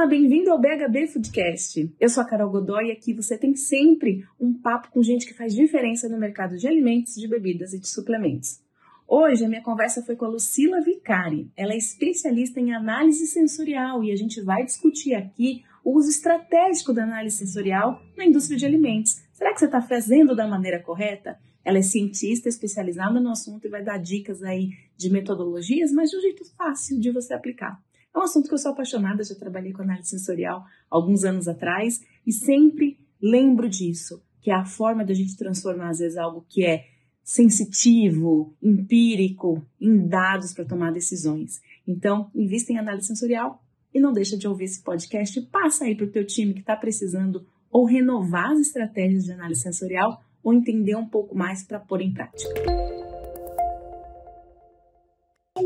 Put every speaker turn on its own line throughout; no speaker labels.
Olá, bem-vindo ao BHB Foodcast. Eu sou a Carol Godoy e aqui você tem sempre um papo com gente que faz diferença no mercado de alimentos, de bebidas e de suplementos. Hoje a minha conversa foi com a Lucila Vicari. Ela é especialista em análise sensorial e a gente vai discutir aqui o uso estratégico da análise sensorial na indústria de alimentos. Será que você está fazendo da maneira correta? Ela é cientista especializada no assunto e vai dar dicas aí de metodologias, mas de um jeito fácil de você aplicar. É um assunto que eu sou apaixonada, já trabalhei com análise sensorial alguns anos atrás e sempre lembro disso, que é a forma da gente transformar às vezes algo que é sensitivo, empírico, em dados para tomar decisões. Então, invista em análise sensorial e não deixa de ouvir esse podcast. Passa aí para o teu time que está precisando ou renovar as estratégias de análise sensorial ou entender um pouco mais para pôr em prática.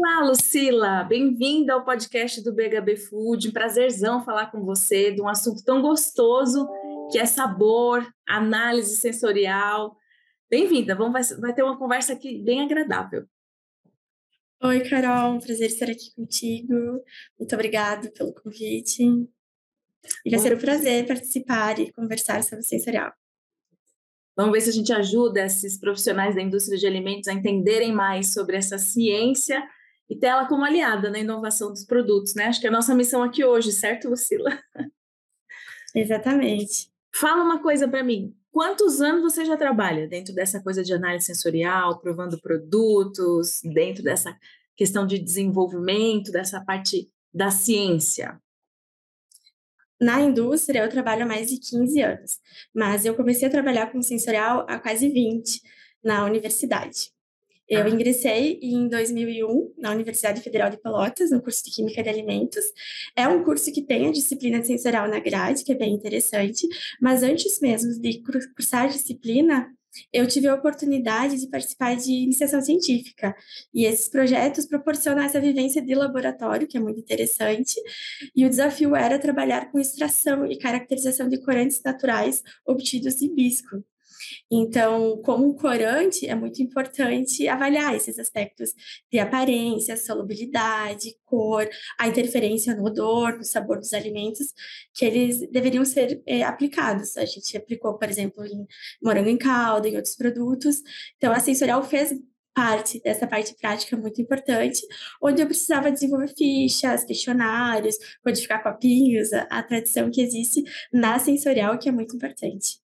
Olá, Lucila! Bem-vinda ao podcast do BHB Food. Um prazerzão falar com você de um assunto tão gostoso que é sabor, análise sensorial. Bem-vinda, vamos vai, ter uma conversa aqui bem agradável.
Oi, Carol, um prazer estar aqui contigo. Muito obrigada pelo convite. E vai ser um prazer participar e conversar sobre sensorial.
Vamos ver se a gente ajuda esses profissionais da indústria de alimentos a entenderem mais sobre essa ciência e ter ela como aliada na inovação dos produtos, né? Acho que é a nossa missão aqui hoje, certo, Lucila?
Exatamente.
Fala uma coisa para mim. Quantos anos você já trabalha dentro dessa coisa de análise sensorial, provando produtos, dentro dessa questão de desenvolvimento, dessa parte da ciência?
Na indústria, eu trabalho há mais de 15 anos, mas eu comecei a trabalhar com sensorial há quase 20 na universidade. Eu ingressei em 2001 na Universidade Federal de Pelotas, no curso de Química de Alimentos. É um curso que tem a disciplina sensorial na grade, que é bem interessante, mas antes mesmo de cursar a disciplina, eu tive a oportunidade de participar de iniciação científica. E esses projetos proporcionam essa vivência de laboratório, que é muito interessante. E o desafio era trabalhar com extração e caracterização de corantes naturais obtidos de bisco. Então, como corante, é muito importante avaliar esses aspectos de aparência, solubilidade, cor, a interferência no odor, no sabor dos alimentos, que eles deveriam ser é, aplicados. A gente aplicou, por exemplo, em morango em calda, em outros produtos. Então, a sensorial fez parte dessa parte prática muito importante, onde eu precisava desenvolver fichas, questionários, codificar copinhos, a, a tradição que existe na sensorial, que é muito importante.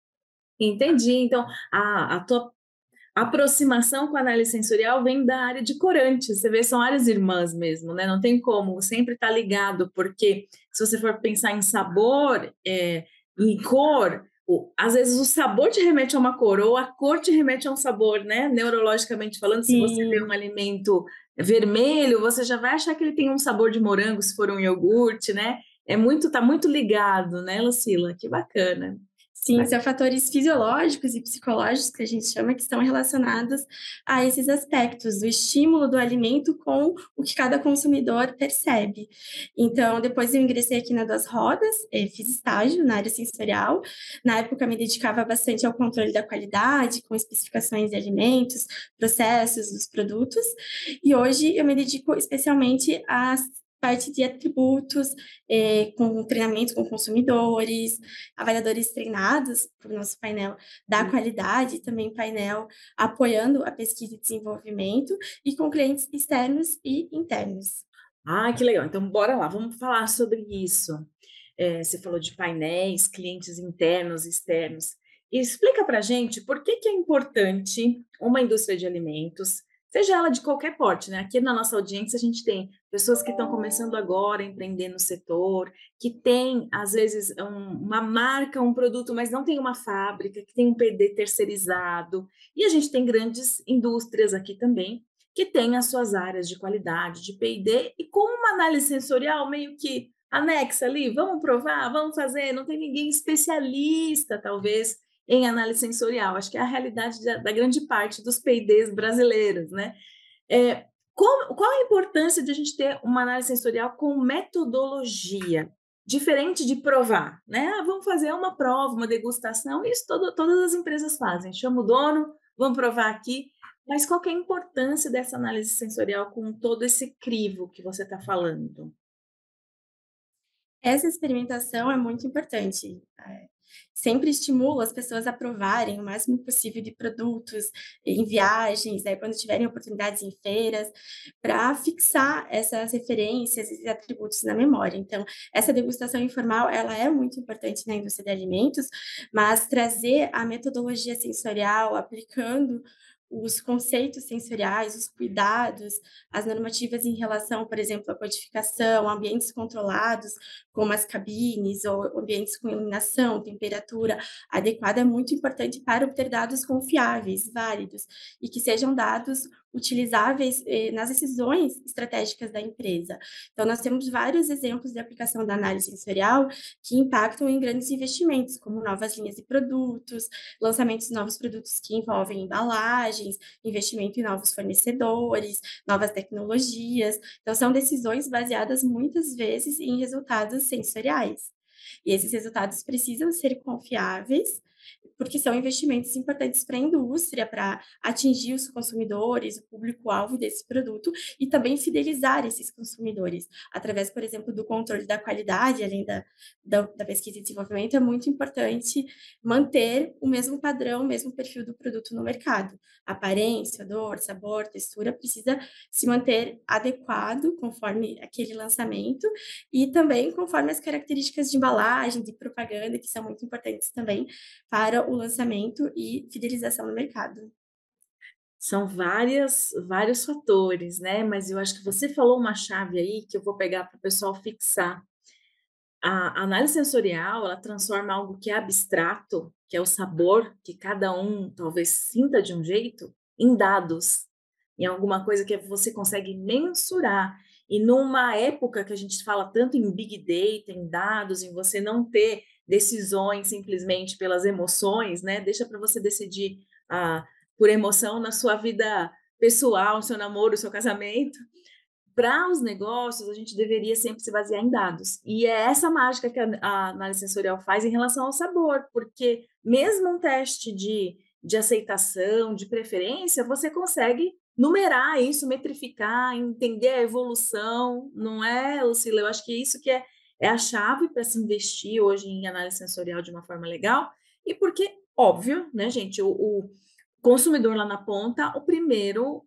Entendi. Então, a, a tua aproximação com a análise sensorial vem da área de corante. Você vê, são áreas irmãs mesmo, né? Não tem como, sempre está ligado, porque se você for pensar em sabor, é, em cor, às vezes o sabor te remete a uma cor, ou a cor te remete a um sabor, né? Neurologicamente falando, se Sim. você vê um alimento vermelho, você já vai achar que ele tem um sabor de morango, se for um iogurte, né? É muito, tá muito ligado, né, Lucila? Que bacana.
Sim, são fatores fisiológicos e psicológicos que a gente chama que estão relacionados a esses aspectos do estímulo do alimento com o que cada consumidor percebe. Então, depois eu ingressei aqui na Duas Rodas, eh, fiz estágio na área sensorial. Na época, me dedicava bastante ao controle da qualidade, com especificações de alimentos, processos dos produtos. E hoje eu me dedico especialmente às parte de atributos, é, com treinamento com consumidores, avaliadores treinados para o nosso painel da qualidade, também painel apoiando a pesquisa e desenvolvimento, e com clientes externos e internos.
Ah, que legal. Então, bora lá, vamos falar sobre isso. É, você falou de painéis, clientes internos, externos. Explica para gente por que, que é importante uma indústria de alimentos seja ela de qualquer porte, né? Aqui na nossa audiência a gente tem pessoas que estão começando agora a empreender no setor, que tem às vezes um, uma marca, um produto, mas não tem uma fábrica, que tem um PD terceirizado, e a gente tem grandes indústrias aqui também que têm as suas áreas de qualidade, de P&D, e com uma análise sensorial meio que anexa ali, vamos provar, vamos fazer, não tem ninguém especialista, talvez, em análise sensorial. Acho que é a realidade da, da grande parte dos P&Ds brasileiros, né? É, qual, qual a importância de a gente ter uma análise sensorial com metodologia? Diferente de provar, né? Ah, vamos fazer uma prova, uma degustação, isso todo, todas as empresas fazem. Chama o dono, vamos provar aqui. Mas qual é a importância dessa análise sensorial com todo esse crivo que você está falando?
Essa experimentação é muito importante, eh, sempre estimulo as pessoas a provarem o máximo possível de produtos em viagens, né, quando tiverem oportunidades em feiras, pra fixar essas referências e atributos na memória. Então, essa degustação informal, ela é muito importante na indústria de alimentos, mas trazer a metodologia sensorial aplicando os conceitos sensoriais, os cuidados, as normativas em relação, por exemplo, à codificação, ambientes controlados, como as cabines ou ambientes com iluminação, temperatura adequada, é muito importante para obter dados confiáveis, válidos, e que sejam dados utilizáveis, eh, nas decisões estratégicas da empresa. Então nós temos vários exemplos de aplicação da análise sensorial que impactam em grandes investimentos, como novas linhas de produtos, lançamentos de novos produtos que envolvem embalagens, investimento em novos fornecedores, novas tecnologias. Então são decisões baseadas muitas vezes em resultados sensoriais. E esses resultados precisam ser confiáveis, porque são investimentos importantes para a indústria, para atingir os consumidores, o público-alvo desse produto e também fidelizar esses consumidores, através, por exemplo, do controle da qualidade, além da da da pesquisa e desenvolvimento, é muito importante manter o mesmo padrão, o mesmo perfil do produto no mercado. Aparência, odor, sabor, textura, precisa se manter adequado conforme aquele lançamento e também conforme as características de embalagem, de propaganda, que são muito importantes também para o lançamento e fidelização no mercado.
São várias vários fatores, né, mas eu acho que você falou uma chave aí que eu vou pegar para o pessoal fixar. A análise sensorial, ela transforma algo que é abstrato, que é o sabor, que cada um talvez sinta de um jeito, em dados, em alguma coisa que você consegue mensurar. E numa época que a gente fala tanto em big data, em dados, em você não ter decisões simplesmente pelas emoções, né, deixa para você decidir, ah, por emoção na sua vida pessoal, seu namoro, seu casamento. Para os negócios, a gente deveria sempre se basear em dados. E é essa mágica que a a análise sensorial faz em relação ao sabor, porque mesmo um teste de de aceitação, de preferência, você consegue numerar isso, metrificar, entender a evolução, não é, Lucila? Eu acho que isso que é é a chave para se investir hoje em análise sensorial de uma forma legal, e porque, óbvio, né, gente, o o consumidor lá na ponta, o primeiro,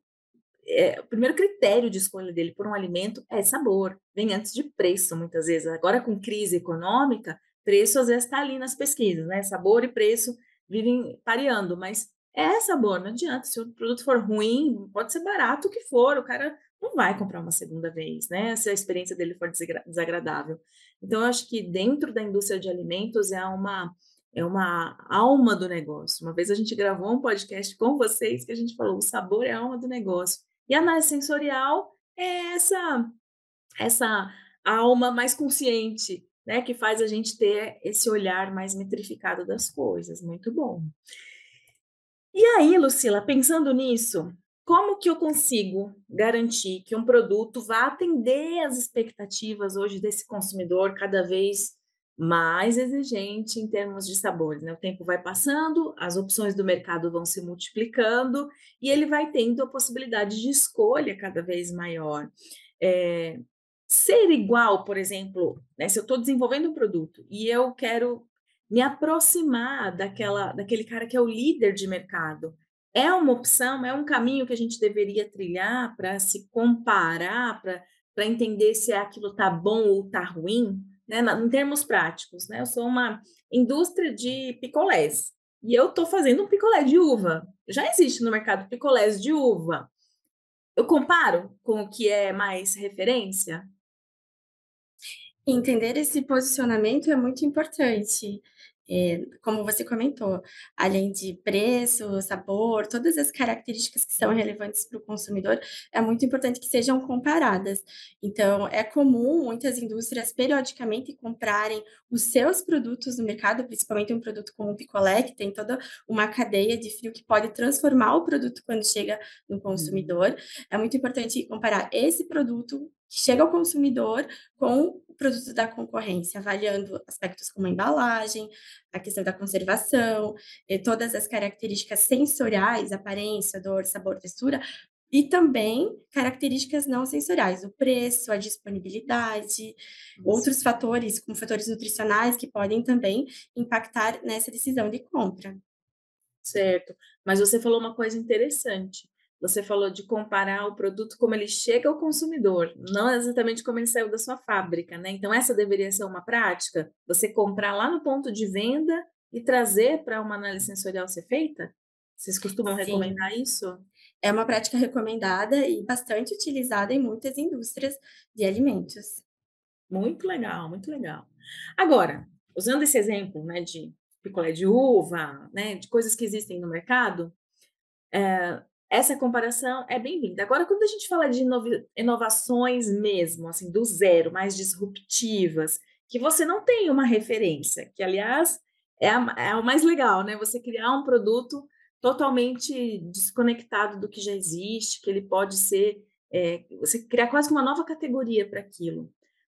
eh, o primeiro critério de escolha dele por um alimento é sabor, vem antes de preço, muitas vezes. Agora com crise econômica, preço às vezes está ali nas pesquisas, né, sabor e preço vivem pareando, mas é sabor, não adianta, se o produto for ruim, pode ser barato o que for, o cara não vai comprar uma segunda vez, né, se a experiência dele for desagra desagradável. Então eu acho que dentro da indústria de alimentos é uma é uma alma do negócio. Uma vez a gente gravou um podcast com vocês que a gente falou: "O sabor é a alma do negócio". E a análise sensorial é essa essa alma mais consciente, né, que faz a gente ter esse olhar mais metrificado das coisas, muito bom. E aí, Lucila, pensando nisso, como que eu consigo garantir que um produto vá atender às expectativas hoje desse consumidor cada vez mais exigente em termos de sabores, né, o tempo vai passando, as opções do mercado vão se multiplicando e ele vai tendo a possibilidade de escolha cada vez maior. Eh, ser igual, por exemplo, né, se eu estou desenvolvendo um produto e eu quero me aproximar daquela daquele cara que é o líder de mercado, é uma opção, é um caminho que a gente deveria trilhar para se comparar, pra entender se aquilo está bom ou está ruim, né, em termos práticos, né, eu sou uma indústria de picolés, e eu estou fazendo um picolé de uva, já existe no mercado picolés de uva. Eu comparo com o que é mais referência?
Entender esse posicionamento é muito importante. Eh, como você comentou, além de preço, sabor, todas as características que são relevantes para o consumidor, é muito importante que sejam comparadas. Então, é comum muitas indústrias periodicamente comprarem os seus produtos no mercado, principalmente um produto como o picolé, que tem toda uma cadeia de frio que pode transformar o produto quando chega no
Uhum.
consumidor. É muito importante comparar esse produto que chega ao consumidor com o produto da concorrência, avaliando aspectos como a embalagem, a questão da conservação, eh, todas as características sensoriais, aparência, odor, sabor, textura, e também características não sensoriais, o preço, a disponibilidade, outros fatores, como fatores nutricionais, que podem também impactar nessa decisão de compra.
Certo, mas você falou uma coisa interessante. Você falou de comparar o produto como ele chega ao consumidor, não exatamente como ele saiu da sua fábrica, né? Então, essa deveria ser uma prática? Você comprar lá no ponto de venda e trazer para uma análise sensorial ser feita? Vocês costumam
Sim.
recomendar isso?
É uma prática recomendada e bastante utilizada em muitas indústrias de alimentos.
Muito legal, muito legal. Agora, usando esse exemplo, né, de picolé de uva, né, de coisas que existem no mercado, eh, essa comparação é bem-vinda. Agora, quando a gente fala de inovações mesmo, assim, do zero, mais disruptivas, que você não tem uma referência, que aliás é a é o mais legal, né, você criar um produto totalmente desconectado do que já existe, que ele pode ser, eh, você criar quase uma nova categoria para aquilo.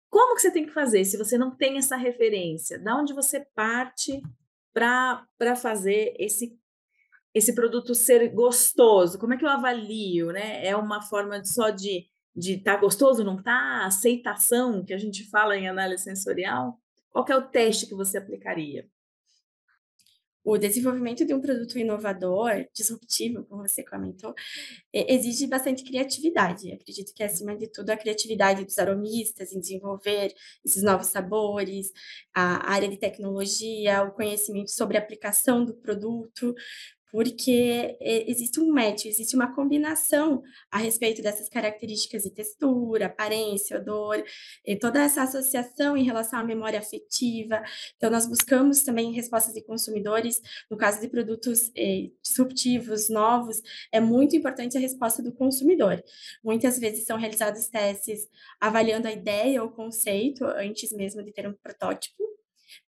Como que você tem que fazer se você não tem essa referência? Da onde você parte para fazer esse esse produto ser gostoso? Como é que eu avalio, né? É uma forma de só de de tá gostoso, não tá? Aceitação, que a gente fala em análise sensorial? Qual é o teste que você aplicaria?
O desenvolvimento de um produto inovador, disruptivo, como você comentou, exige bastante criatividade. Acredito que, acima de tudo, a criatividade dos aromistas em desenvolver esses novos sabores, a área de tecnologia, o conhecimento sobre a aplicação do produto, porque e existe um match, existe uma combinação a respeito dessas características de textura, aparência, odor, toda essa associação em relação à memória afetiva. Então nós buscamos também respostas de consumidores, no caso de produtos, eh, disruptivos, novos, é muito importante a resposta do consumidor. Muitas vezes são realizados testes avaliando a ideia ou conceito antes mesmo de ter um protótipo,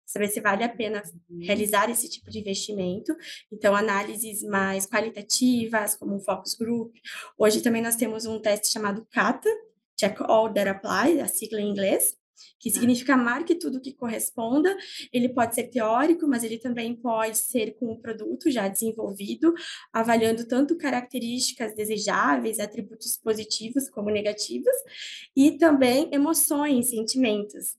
saber se vale a pena
Uhum.
realizar esse tipo de investimento. Então, análises mais qualitativas, como o focus group. Hoje também nós temos um teste chamado CATA, Check All That Apply, a sigla em inglês, que
Tá.
significa marque tudo que corresponda. Ele pode ser teórico, mas ele também pode ser com o produto já desenvolvido, avaliando tanto características desejáveis, atributos positivos como negativos, e também emoções, sentimentos.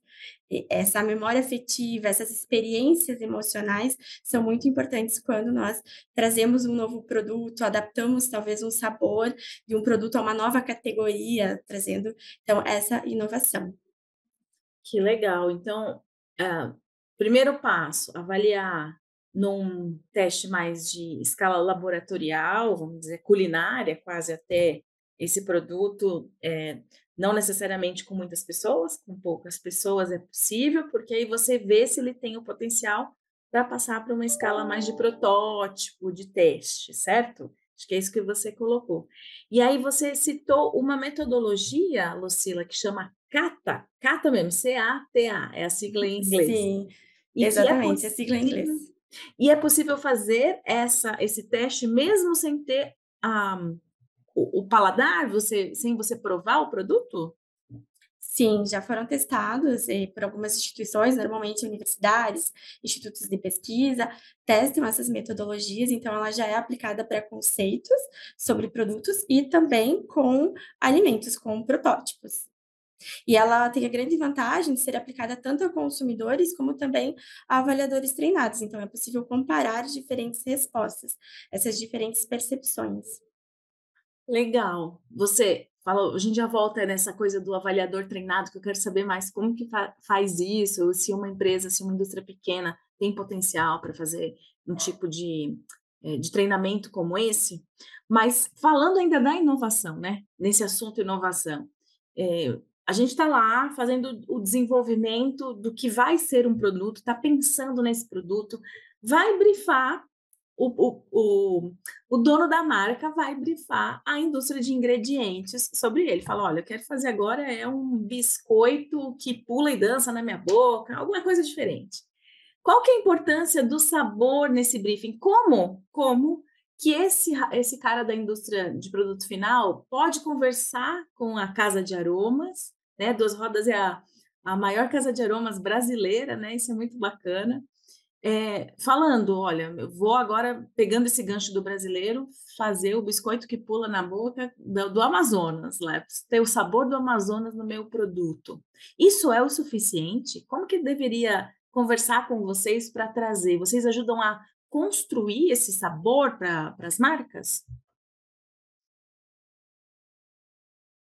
Essa memória afetiva, essas experiências emocionais são muito importantes quando nós trazemos um novo produto, adaptamos talvez um sabor de um produto a uma nova categoria, trazendo, então, essa inovação.
Que legal. Então, hã, primeiro passo, avaliar num teste mais de escala laboratorial, vamos dizer, culinária, quase até, esse produto, eh, não necessariamente com muitas pessoas, com poucas pessoas é possível, porque aí você vê se ele tem o potencial para passar para uma escala mais de protótipo, de teste, certo? Acho que é isso que você colocou. E aí você citou uma metodologia, Lucila, que chama CATA, CATA mesmo, C-A-T-A, é a sigla em inglês.
Sim,
E é
exatamente, a sigla em inglês.
e é possível fazer essa esse teste mesmo sem ter a o o paladar, você sem você provar o produto?
Sim, já foram testados, eh, por algumas instituições, normalmente universidades, institutos de pesquisa, testam essas metodologias, então ela já é aplicada para conceitos sobre produtos e também com alimentos, com protótipos. E ela tem a grande vantagem de ser aplicada tanto a consumidores como também a avaliadores treinados, então é possível comparar diferentes respostas, essas diferentes percepções.
Legal. Você falou a gente já volta nessa coisa do avaliador treinado, que eu quero saber mais como que fa faz isso, se uma empresa, se uma indústria pequena tem potencial para fazer um tipo de, eh, de treinamento como esse. Mas falando ainda da inovação, né, nesse assunto inovação, eh, a gente está lá fazendo o desenvolvimento do que vai ser um produto, está pensando nesse produto, vai brifar o o o dono da marca vai brifar a indústria de ingredientes sobre ele, fala: "Olha, eu quero fazer agora é um biscoito que pula e dança na minha boca", alguma coisa diferente. Qual que é a importância do sabor nesse briefing? Como como que esse esse cara da indústria de produto final pode conversar com a casa de aromas, né, 2 Rodas é a a maior casa de aromas brasileira, né, isso é muito bacana. Eh, falando: "Olha, eu vou agora, pegando esse gancho do brasileiro, fazer o biscoito que pula na boca do do Amazonas, lá, ter o sabor do Amazonas no meu produto". Isso é o suficiente? Como que deveria conversar com vocês pra trazer? Vocês ajudam a construir esse sabor para as marcas?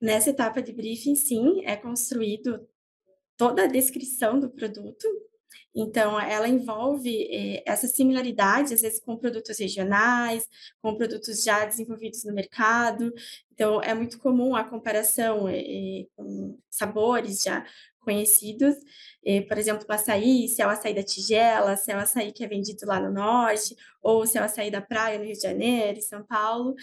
Nessa etapa de briefing, sim, é construído toda a descrição do produto. Então ela envolve, eh, essa similaridade, às vezes, com produtos regionais, com produtos já desenvolvidos no mercado. Então é muito comum a comparação, eh eh, com sabores já conhecidos. Eh, por exemplo, o açaí, se é o açaí da tigela, se é o açaí que é vendido lá no norte, ou se é o açaí da praia no Rio de Janeiro, em São Paulo,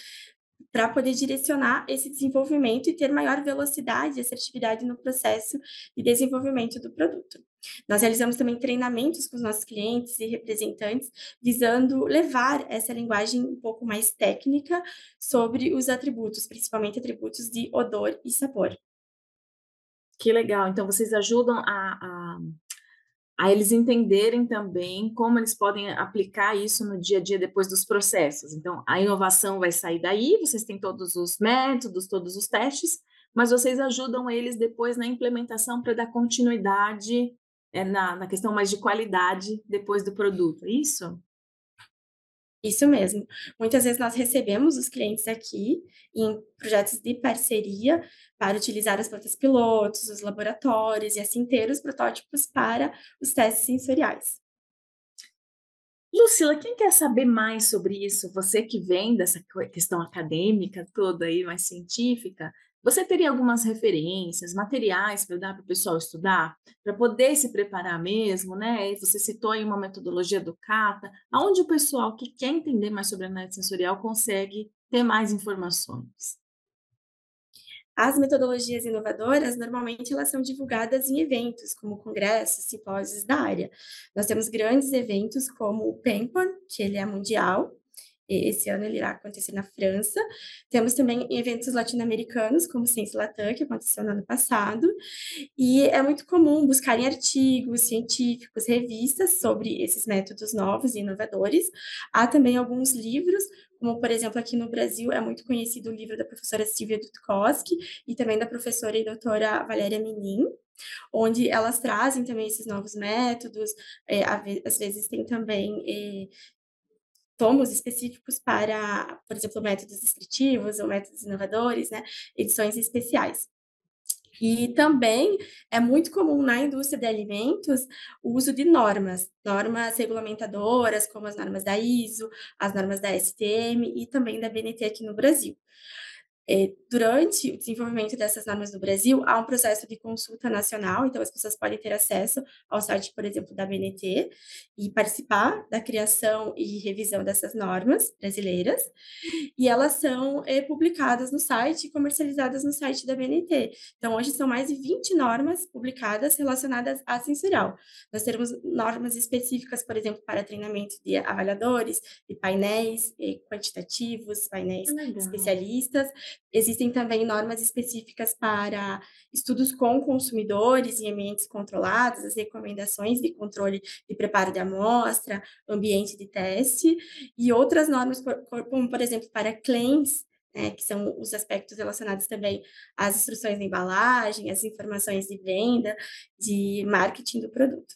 pra poder direcionar esse desenvolvimento e ter maior velocidade e assertividade no processo de desenvolvimento do produto. Nós realizamos também treinamentos com os nossos clientes e representantes, visando levar essa linguagem um pouco mais técnica sobre os atributos, principalmente atributos de odor e sabor.
Que legal, então vocês ajudam a a a eles entenderem também como eles podem aplicar isso no dia a dia depois dos processos. Então a inovação vai sair daí, vocês têm todos os métodos, todos os testes, mas vocês ajudam eles depois na implementação pra dar continuidade, eh, na na questão mais de qualidade depois do produto, é isso?
Isso mesmo. Muitas vezes nós recebemos os clientes aqui, em projetos de parceria, para utilizar as plantas pilotos, os laboratórios e assim ter os protótipos para os testes sensoriais.
Lucila, quem quer saber mais sobre isso, você que vem dessa que questão acadêmica toda aí, mais científica, você teria algumas referências, materiais pra dar para o pessoal estudar? Pra poder se preparar mesmo, né, você citou aí uma metodologia do kata, aonde o pessoal que quer entender mais sobre análise sensorial consegue ter mais informações?
As metodologias inovadoras, normalmente elas são divulgadas em eventos, como congressos, simpósios da área. Nós temos grandes eventos como o PenCon, que ele é mundial, esse ano ele irá acontecer na França. Temos também eventos latino-americanos, como Ciência Latam, que aconteceu no ano passado, e é muito comum buscarem artigos científicos, revistas sobre esses métodos novos e inovadores. Há também alguns livros, como por exemplo, aqui no Brasil é muito conhecido o livro da professora Silvia Dudkovski e também da professora e doutora Valéria Menin, onde elas trazem também esses novos métodos, ve às vezes tem também, eh, tomos específicos para, por exemplo, métodos descritivos ou métodos inovadores, né, edições especiais. E também é muito comum na indústria de alimentos o uso de normas, normas regulamentadoras, como as normas da ISO, as normas da STM e também da ABNT aqui no Brasil. Eh, durante o desenvolvimento dessas normas no Brasil, há um processo de consulta nacional, então as pessoas podem ter acesso ao site, por exemplo, da ABNT, e participar da criação e revisão dessas normas brasileiras, e elas são, eh, publicadas no site e comercializadas no site da ABNT. Então hoje são mais de 20 normas publicadas relacionadas à sensorial. Nós temos normas específicas, por exemplo, para treinamento de avaliadores, de painéis, eh, quantitativos, painéis
legal.
especialistas. Existem também normas específicas para estudos com consumidores em ambientes controlados, as recomendações de controle de preparo de amostra, ambiente de teste, e outras normas como, por exemplo, para claims, né, que são os aspectos relacionados também às instruções de embalagem, às informações de venda, de marketing do produto.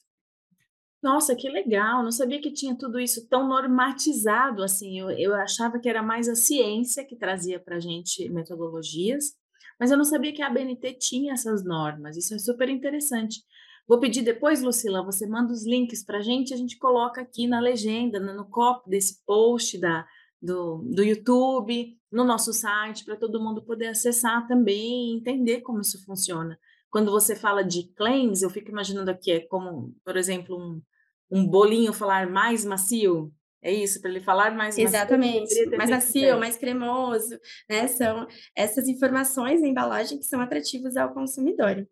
Nossa, que legal, não sabia que tinha tudo isso tão normatizado assim, eu eu achava que era mais a ciência que trazia pra gente metodologias, mas eu não sabia que a ABNT tinha essas normas, isso é super interessante. Vou pedir depois, Lucila, você manda os links pra gente, a gente coloca aqui na legenda, no no copy desse post da do do YouTube, no nosso site, pra todo mundo poder acessar também e entender como isso funciona. Quando você fala de claims, eu fico imaginando aqui, é como, por exemplo, um um bolinho falar mais macio, é isso? Pra ele falar mais
Exatamente, mais macio, mais cremoso, né, são essas informações na embalagem que são atrativas ao consumidor.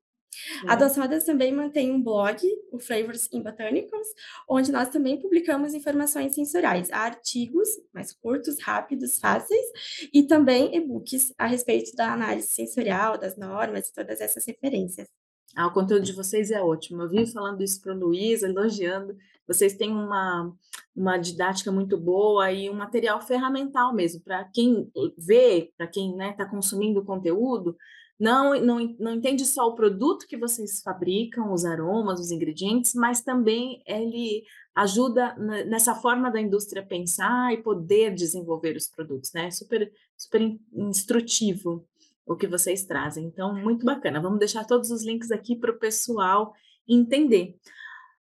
A
Sim.
Das Rodas também mantém um blog, o Flavors in Botanicals, onde nós também publicamos informações sensoriais, artigos mais curtos, rápidos, fáceis, e também e-books a respeito da análise sensorial, das normas e todas essas referências.
Ah, o conteúdo de vocês é ótimo, eu vivo falando isso para o Luiz, elogiando, vocês têm uma, uma didática muito boa e um material ferramental mesmo, para quem vê, para quem está né, tá consumindo o conteúdo, não, não, não entende só o produto que vocês fabricam, os aromas, os ingredientes, mas também ele ajuda nessa forma da indústria pensar e poder desenvolver os produtos, né? Super, super instrutivo o que vocês trazem. Então, muito bacana. Vamos deixar todos os links aqui para o pessoal entender.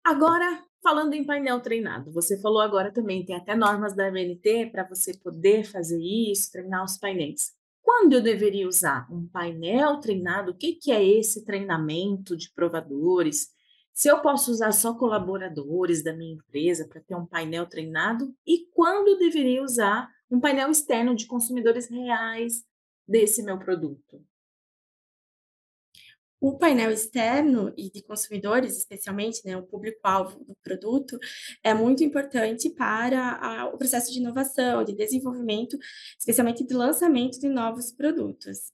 Agora, falando em painel treinado, você falou agora também, tem até normas da MNT para você poder fazer isso, treinar os painéis. Quando eu deveria usar um painel treinado? O que, que é esse treinamento de provadores? Se eu posso usar só colaboradores da minha empresa para ter um painel treinado? E quando eu deveria usar um painel externo de consumidores reais desse meu produto?
O painel externo e de consumidores, especialmente, né, o público-alvo do produto, é muito importante para a, o processo de inovação, de desenvolvimento, especialmente de lançamento de novos produtos.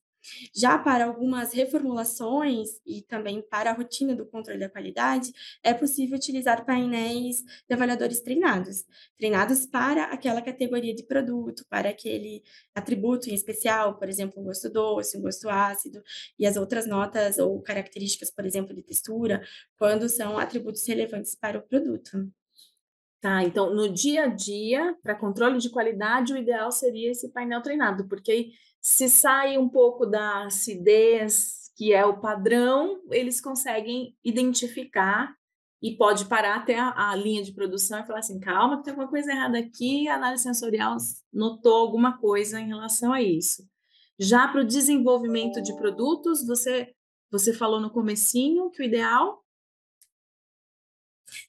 Já para algumas reformulações e também para a rotina do controle da qualidade, é possível utilizar painéis de avaliadores treinados, treinados para aquela categoria de produto, para aquele atributo em especial, por exemplo, um gosto doce, um gosto ácido, e as outras notas ou características, por exemplo, de textura, quando são atributos relevantes para o produto.
Tá, então no dia a dia, para controle de qualidade, o ideal seria esse painel treinado, porque aí se sai um pouco da acidez, que é o padrão, eles conseguem identificar e pode parar até a, a, linha de produção e falar assim, calma, tem alguma coisa errada aqui, a análise sensorial notou alguma coisa em relação a isso. Já para o desenvolvimento de produtos, você você falou no comecinho que o ideal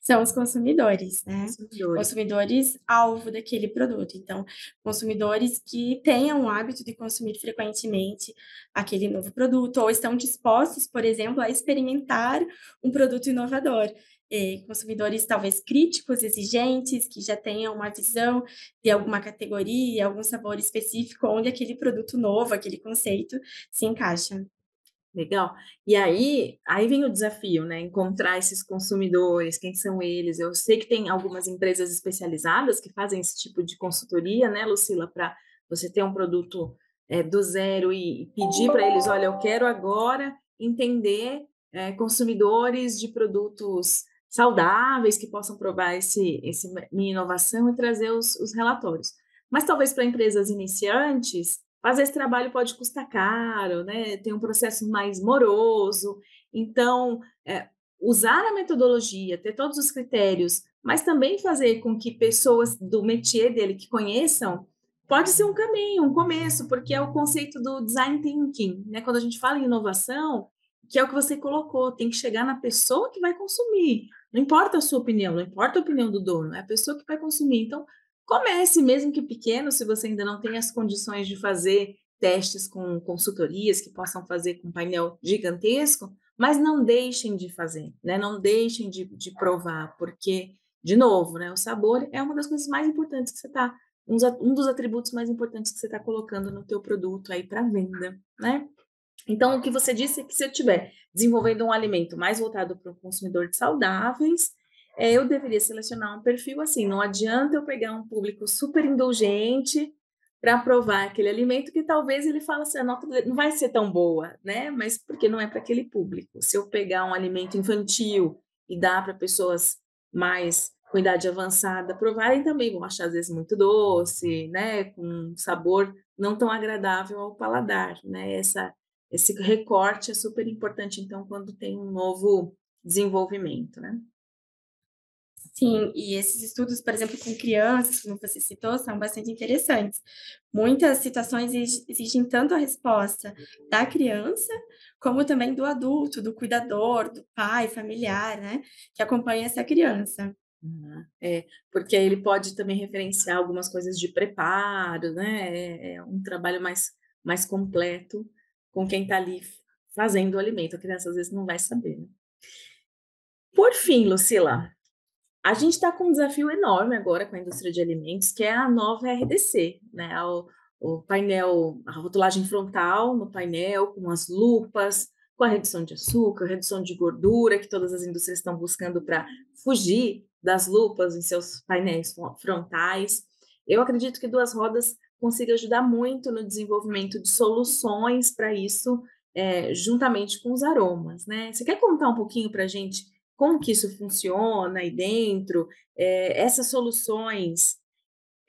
são os consumidores, né? Consumidores. consumidores alvo daquele produto. Então, consumidores que tenham o hábito de consumir frequentemente aquele novo produto ou estão dispostos, por exemplo, a experimentar um produto inovador. E consumidores talvez críticos, exigentes, que já tenham uma visão de alguma categoria, algum sabor específico onde aquele produto novo, aquele conceito se encaixa.
Legal. E aí, aí vem o desafio, né? Encontrar esses consumidores, quem são eles. Eu sei que tem algumas empresas especializadas que fazem esse tipo de consultoria, né, Lucila, para você ter um produto é, do zero e, pedir para eles, olha, eu quero agora entender é, consumidores de produtos saudáveis que possam provar esse, esse minha inovação e trazer os, os relatórios. Mas talvez para empresas iniciantes fazer esse trabalho pode custar caro, né? Tem um processo mais moroso. Então, é, usar a metodologia, ter todos os critérios, mas também fazer com que pessoas do métier dele que conheçam, pode ser um caminho, um começo, porque é o conceito do design thinking, né? Quando a gente fala em inovação, que é o que você colocou, tem que chegar na pessoa que vai consumir. Não importa a sua opinião, não importa a opinião do dono, é a pessoa que vai consumir. Então, Comece, mesmo que pequeno, se você ainda não tem as condições de fazer testes com consultorias que possam fazer com painel gigantesco, mas não deixem de fazer, né? Não deixem de, de provar, porque, de novo, né? O sabor é uma das coisas mais importantes que você está, um, dos atributos mais importantes que você está colocando no teu produto aí para venda, né? Então, o que você disse é que se eu estiver desenvolvendo um alimento mais voltado para o consumidor de saudáveis, é, eu deveria selecionar um perfil assim. Não adianta eu pegar um público super indulgente para provar aquele alimento que talvez ele fale assim, a nota não vai ser tão boa, né? Mas porque não é para aquele público. Se eu pegar um alimento infantil e dar para pessoas mais com idade avançada provarem também vão achar às vezes muito doce, né, com sabor não tão agradável ao paladar, né? Essa esse recorte é super importante então quando tem um novo desenvolvimento, né?
Sim, e esses estudos, por exemplo, com crianças, como você citou, são bastante interessantes. Muitas situações exigem tanto a resposta da criança, como também do adulto, do cuidador, do pai, familiar, né, que acompanha essa criança.
Uhum. É, porque ele pode também referenciar algumas coisas de preparo, né? É, é um trabalho mais, mais completo com quem está ali fazendo o alimento. A criança às vezes não vai saber. Né? Por fim, Lucila, a gente está com um desafio enorme agora com a indústria de alimentos, que é a nova RDC, né? O, o painel, a rotulagem frontal no painel, com as lupas, com a redução de açúcar, redução de gordura, que todas as indústrias estão buscando para fugir das lupas em seus painéis frontais. Eu acredito que duas rodas consiga ajudar muito no desenvolvimento de soluções para isso, é, juntamente com os aromas, né? Você quer contar um pouquinho para a gente como que isso funciona aí dentro? É, essas soluções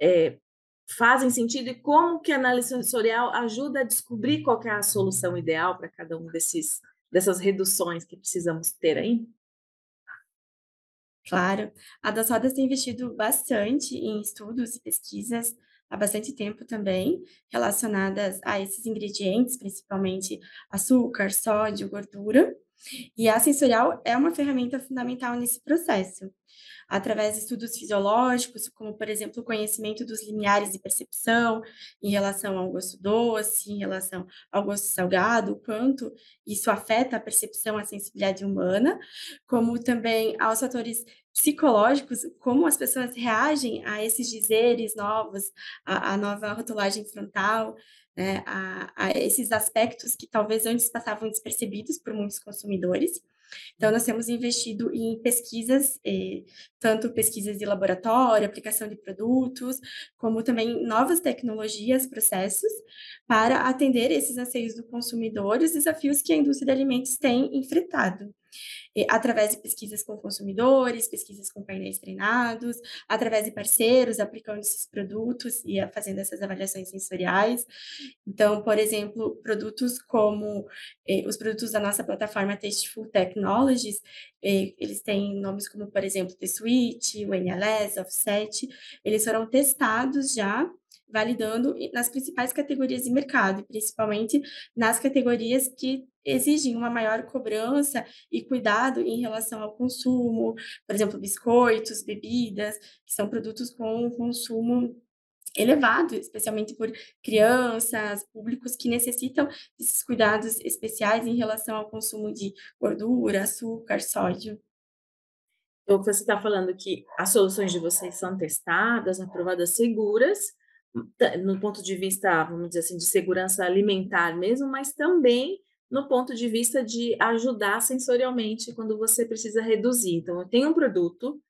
é, fazem sentido e como que a análise sensorial ajuda a descobrir qual é a solução ideal para cada um desses dessas reduções que precisamos ter aí?
Claro, a Das Rodas tem investido bastante em estudos e pesquisas há bastante tempo também, relacionadas a esses ingredientes, principalmente açúcar, sódio, gordura. E a sensorial é uma ferramenta fundamental nesse processo através de estudos fisiológicos, como, por exemplo, o conhecimento dos limiares de percepção em relação ao gosto doce, em relação ao gosto salgado, o quanto isso afeta a percepção, a sensibilidade humana, como também aos fatores psicológicos, como as pessoas reagem a esses dizeres novos, a, a nova rotulagem frontal, né, a, a esses aspectos que talvez antes passavam despercebidos por muitos consumidores. Então, nós temos investido em pesquisas, eh, tanto pesquisas de laboratório, aplicação de produtos, como também novas tecnologias, processos, para atender esses anseios do consumidor e os desafios que a indústria de alimentos tem enfrentado através de pesquisas com consumidores, pesquisas com painéis treinados, através de parceiros aplicando esses produtos e fazendo essas avaliações sensoriais. Então, por exemplo, produtos como eh, os produtos da nossa plataforma Tasteful Technologies, eh, eles têm nomes como, por exemplo, The Switch, o NLS, Offset, eles foram testados já validando nas principais categorias de mercado, principalmente nas categorias que exigem uma maior cobrança e cuidado em relação ao consumo, por exemplo, biscoitos, bebidas, que são produtos com consumo elevado, especialmente por crianças, públicos que necessitam desses cuidados especiais em relação ao consumo de gordura, açúcar, sódio.
Então, você está falando que as soluções de vocês são testadas, aprovadas, seguras, no ponto de vista, vamos dizer assim, de segurança alimentar mesmo, mas também no ponto de vista de ajudar sensorialmente quando você precisa reduzir. Então, eu tenho um produto,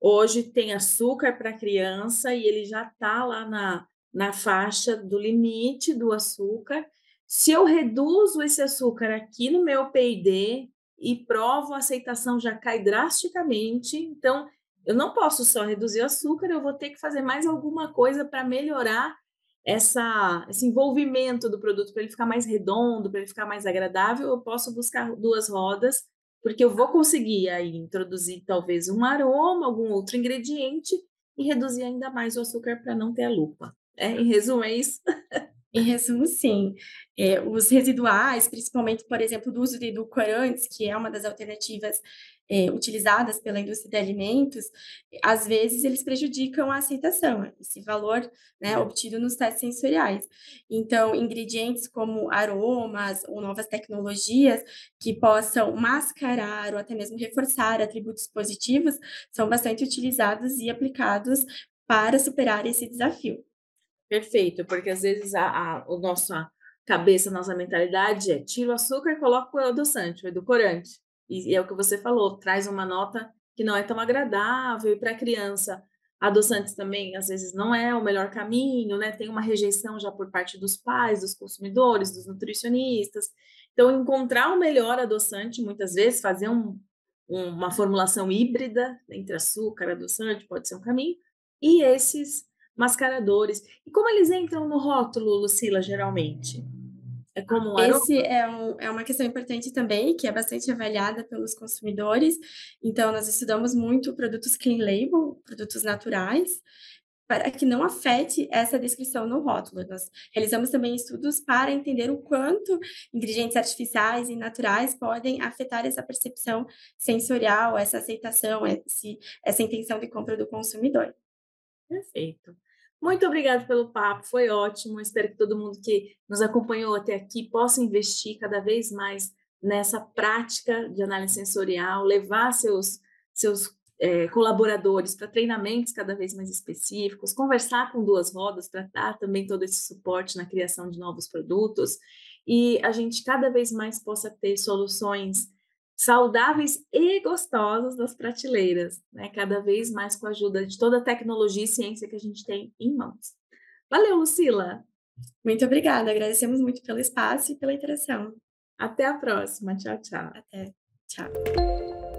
hoje tem açúcar para criança e ele já está lá na, na faixa do limite do açúcar. Se eu reduzo esse açúcar aqui no meu PID e provo, a aceitação já cai drasticamente. Então, eu não posso só reduzir o açúcar, eu vou ter que fazer mais alguma coisa para melhorar essa, esse envolvimento do produto, para ele ficar mais redondo, para ele ficar mais agradável. Eu posso buscar duas rodas, porque eu vou conseguir aí introduzir talvez um aroma, algum outro ingrediente e reduzir ainda mais o açúcar para não ter a lupa. É, em resumo, é isso.
Em resumo, sim. É, os residuais, principalmente, por exemplo, do uso de edulcorantes, que é uma das alternativas é, utilizadas pela indústria de alimentos, às vezes eles prejudicam a aceitação, esse valor né, obtido nos testes sensoriais. Então, ingredientes como aromas ou novas tecnologias que possam mascarar ou até mesmo reforçar atributos positivos são bastante utilizados e aplicados para superar esse desafio.
Perfeito, porque às vezes a, a, a nossa cabeça, a nossa mentalidade é tira o açúcar e coloca o adoçante, o edulcorante. E, e é o que você falou, traz uma nota que não é tão agradável e para a criança adoçantes também às vezes não é o melhor caminho, né? Tem uma rejeição já por parte dos pais, dos consumidores, dos nutricionistas. Então, encontrar o melhor adoçante, muitas vezes, fazer um, uma formulação híbrida entre açúcar e adoçante pode ser um caminho. E esses mascaradores. E como eles entram no rótulo, Lucila, geralmente?
É como um Esse é, um, é uma questão importante também, que é bastante avaliada pelos consumidores. Então, nós estudamos muito produtos clean label, produtos naturais, para que não afete essa descrição no rótulo. Nós realizamos também estudos para entender o quanto ingredientes artificiais e naturais podem afetar essa percepção sensorial, essa aceitação, esse, essa intenção de compra do consumidor.
Perfeito. Muito obrigada pelo papo, foi ótimo. Espero que todo mundo que nos acompanhou até aqui possa investir cada vez mais nessa prática de análise sensorial, levar seus, seus é, colaboradores para treinamentos cada vez mais específicos, conversar com duas rodas para dar também todo esse suporte na criação de novos produtos e a gente cada vez mais possa ter soluções saudáveis e gostosos das prateleiras, né, cada vez mais com a ajuda de toda a tecnologia e ciência que a gente tem em mãos. Valeu, Lucila!
Muito obrigada, agradecemos muito pelo espaço e pela interação.
Até a próxima, tchau, tchau.
Até, tchau.